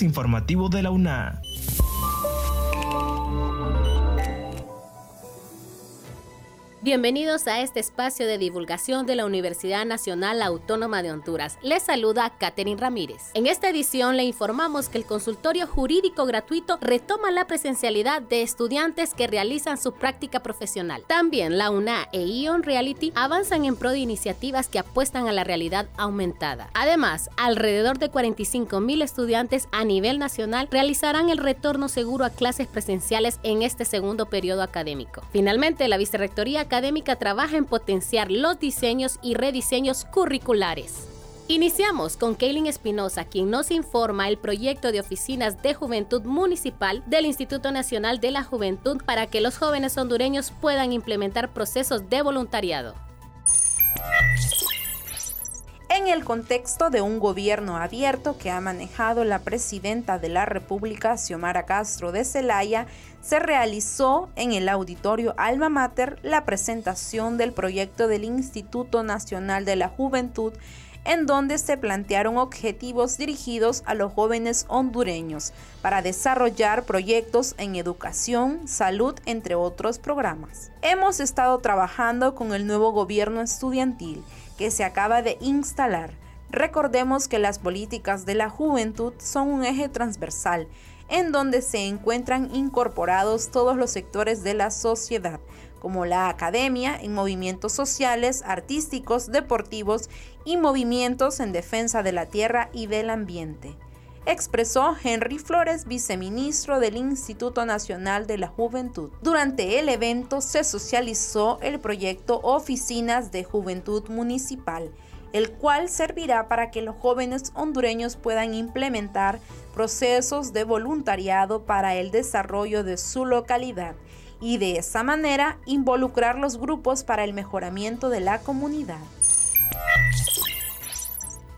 informativo de la UNA. Bienvenidos a este espacio de divulgación de la Universidad Nacional Autónoma de Honduras. Les saluda Catherine Ramírez. En esta edición le informamos que el consultorio jurídico gratuito retoma la presencialidad de estudiantes que realizan su práctica profesional. También la UNA e Ion Reality avanzan en pro de iniciativas que apuestan a la realidad aumentada. Además, alrededor de 45 mil estudiantes a nivel nacional realizarán el retorno seguro a clases presenciales en este segundo periodo académico. Finalmente, la Vicerrectoría académica trabaja en potenciar los diseños y rediseños curriculares. Iniciamos con Kaylin Espinosa, quien nos informa el proyecto de oficinas de juventud municipal del Instituto Nacional de la Juventud para que los jóvenes hondureños puedan implementar procesos de voluntariado. En el contexto de un gobierno abierto que ha manejado la presidenta de la República, Xiomara Castro de Celaya, se realizó en el auditorio Alma Mater la presentación del proyecto del Instituto Nacional de la Juventud en donde se plantearon objetivos dirigidos a los jóvenes hondureños para desarrollar proyectos en educación, salud, entre otros programas. Hemos estado trabajando con el nuevo gobierno estudiantil que se acaba de instalar. Recordemos que las políticas de la juventud son un eje transversal en donde se encuentran incorporados todos los sectores de la sociedad, como la academia en movimientos sociales, artísticos, deportivos y movimientos en defensa de la tierra y del ambiente expresó Henry Flores, viceministro del Instituto Nacional de la Juventud. Durante el evento se socializó el proyecto Oficinas de Juventud Municipal, el cual servirá para que los jóvenes hondureños puedan implementar procesos de voluntariado para el desarrollo de su localidad y de esa manera involucrar los grupos para el mejoramiento de la comunidad.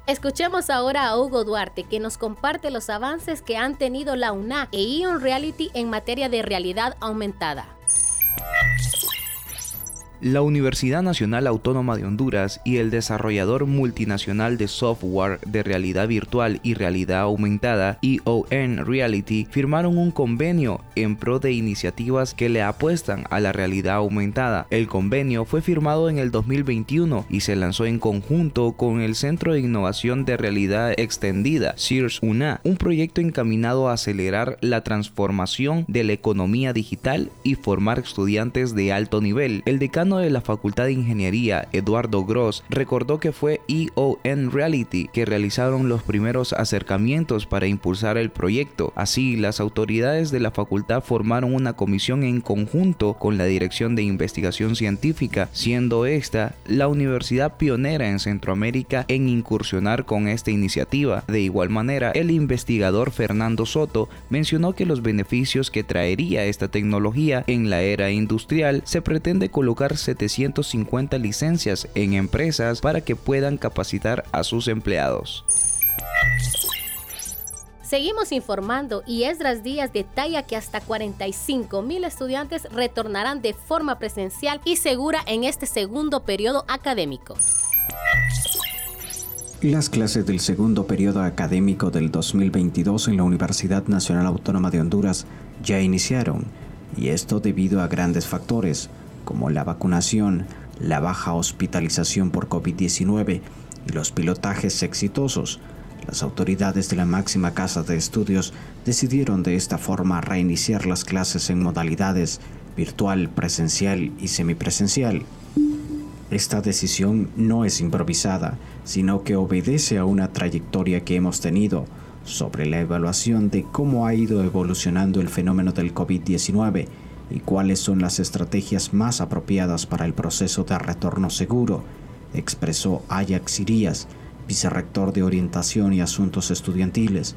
Escuchemos ahora a Hugo Duarte, que nos comparte los avances que han tenido la UNA e Ion Reality en materia de realidad aumentada. La Universidad Nacional Autónoma de Honduras y el desarrollador multinacional de software de realidad virtual y realidad aumentada, EON Reality, firmaron un convenio en pro de iniciativas que le apuestan a la realidad aumentada. El convenio fue firmado en el 2021 y se lanzó en conjunto con el Centro de Innovación de Realidad Extendida, CIRS UNA, un proyecto encaminado a acelerar la transformación de la economía digital y formar estudiantes de alto nivel. El decano de la Facultad de Ingeniería, Eduardo Gross, recordó que fue EON Reality que realizaron los primeros acercamientos para impulsar el proyecto. Así, las autoridades de la facultad formaron una comisión en conjunto con la Dirección de Investigación Científica, siendo esta la universidad pionera en Centroamérica en incursionar con esta iniciativa. De igual manera, el investigador Fernando Soto mencionó que los beneficios que traería esta tecnología en la era industrial se pretende colocar 750 licencias en empresas para que puedan capacitar a sus empleados. Seguimos informando y Esdras Díaz detalla que hasta 45 mil estudiantes retornarán de forma presencial y segura en este segundo periodo académico. Las clases del segundo periodo académico del 2022 en la Universidad Nacional Autónoma de Honduras ya iniciaron, y esto debido a grandes factores, como la vacunación, la baja hospitalización por COVID-19 y los pilotajes exitosos, las autoridades de la máxima casa de estudios decidieron de esta forma reiniciar las clases en modalidades virtual, presencial y semipresencial. Esta decisión no es improvisada, sino que obedece a una trayectoria que hemos tenido sobre la evaluación de cómo ha ido evolucionando el fenómeno del COVID-19 y cuáles son las estrategias más apropiadas para el proceso de retorno seguro, expresó Ajax Irías, vicerrector de Orientación y Asuntos Estudiantiles.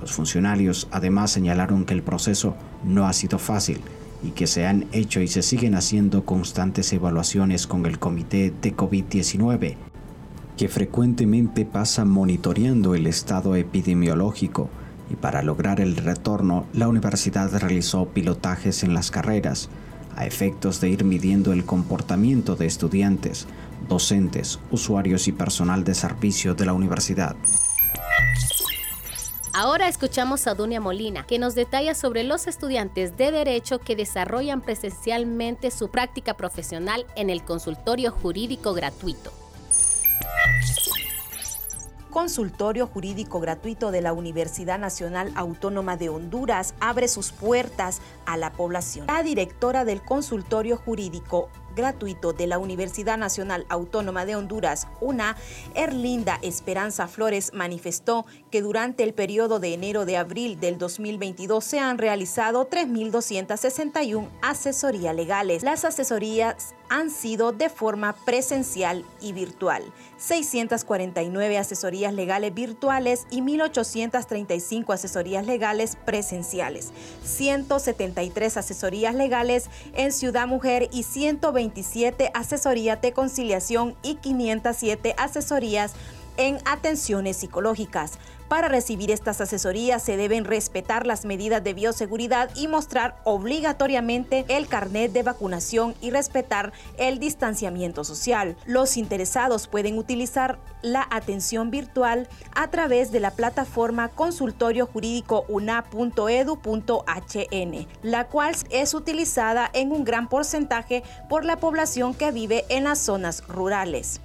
Los funcionarios además señalaron que el proceso no ha sido fácil y que se han hecho y se siguen haciendo constantes evaluaciones con el Comité de COVID-19, que frecuentemente pasa monitoreando el estado epidemiológico y para lograr el retorno la universidad realizó pilotajes en las carreras a efectos de ir midiendo el comportamiento de estudiantes, docentes, usuarios y personal de servicio de la universidad. Ahora escuchamos a Dunia Molina, que nos detalla sobre los estudiantes de Derecho que desarrollan presencialmente su práctica profesional en el consultorio jurídico gratuito. Consultorio Jurídico Gratuito de la Universidad Nacional Autónoma de Honduras abre sus puertas a la población. La directora del Consultorio Jurídico gratuito de la Universidad Nacional Autónoma de Honduras, UNA, Erlinda Esperanza Flores, manifestó que durante el periodo de enero de abril del 2022 se han realizado 3.261 asesorías legales. Las asesorías han sido de forma presencial y virtual. 649 asesorías legales virtuales y 1.835 asesorías legales presenciales. 173 asesorías legales en Ciudad Mujer y 120 27 asesorías de conciliación y 507 asesorías en atenciones psicológicas. Para recibir estas asesorías se deben respetar las medidas de bioseguridad y mostrar obligatoriamente el carnet de vacunación y respetar el distanciamiento social. Los interesados pueden utilizar la atención virtual a través de la plataforma consultorio jurídico una.edu.hn, la cual es utilizada en un gran porcentaje por la población que vive en las zonas rurales.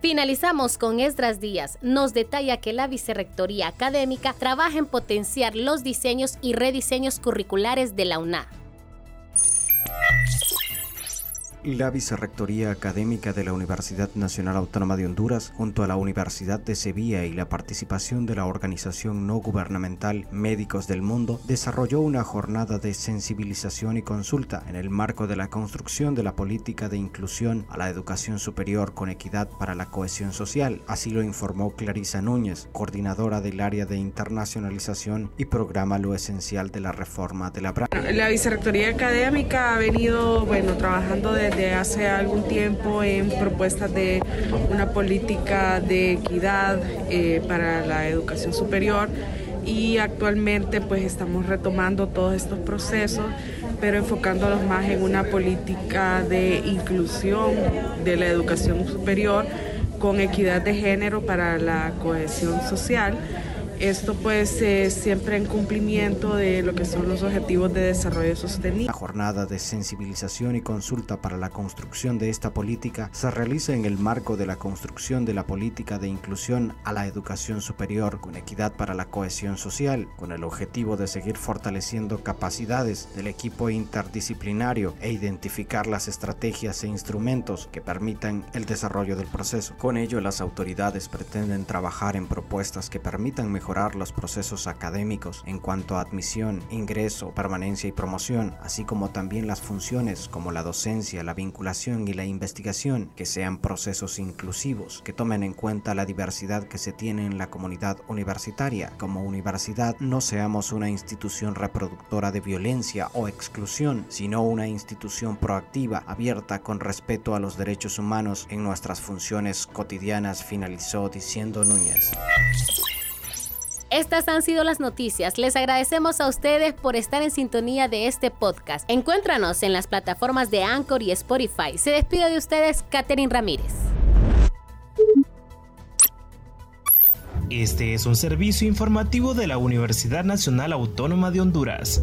Finalizamos con Esdras Díaz. Nos detalla que la Vicerrectoría Académica trabaja en potenciar los diseños y rediseños curriculares de la UNA. La Vicerrectoría Académica de la Universidad Nacional Autónoma de Honduras, junto a la Universidad de Sevilla y la participación de la organización no gubernamental Médicos del Mundo, desarrolló una jornada de sensibilización y consulta en el marco de la construcción de la política de inclusión a la educación superior con equidad para la cohesión social. Así lo informó Clarisa Núñez, coordinadora del área de internacionalización y programa Lo Esencial de la Reforma de la BRA. La Vicerrectoría Académica ha venido bueno, trabajando desde de hace algún tiempo en propuestas de una política de equidad eh, para la educación superior. Y actualmente pues estamos retomando todos estos procesos pero enfocándolos más en una política de inclusión de la educación superior con equidad de género para la cohesión social esto pues es siempre en cumplimiento de lo que son los objetivos de desarrollo sostenible. La jornada de sensibilización y consulta para la construcción de esta política se realiza en el marco de la construcción de la política de inclusión a la educación superior con equidad para la cohesión social, con el objetivo de seguir fortaleciendo capacidades del equipo interdisciplinario e identificar las estrategias e instrumentos que permitan el desarrollo del proceso. Con ello, las autoridades pretenden trabajar en propuestas que permitan mejorar mejorar los procesos académicos en cuanto a admisión, ingreso, permanencia y promoción, así como también las funciones como la docencia, la vinculación y la investigación, que sean procesos inclusivos, que tomen en cuenta la diversidad que se tiene en la comunidad universitaria. Como universidad no seamos una institución reproductora de violencia o exclusión, sino una institución proactiva, abierta con respeto a los derechos humanos en nuestras funciones cotidianas, finalizó diciendo Núñez. Estas han sido las noticias. Les agradecemos a ustedes por estar en sintonía de este podcast. Encuéntranos en las plataformas de Anchor y Spotify. Se despide de ustedes, Catherine Ramírez. Este es un servicio informativo de la Universidad Nacional Autónoma de Honduras.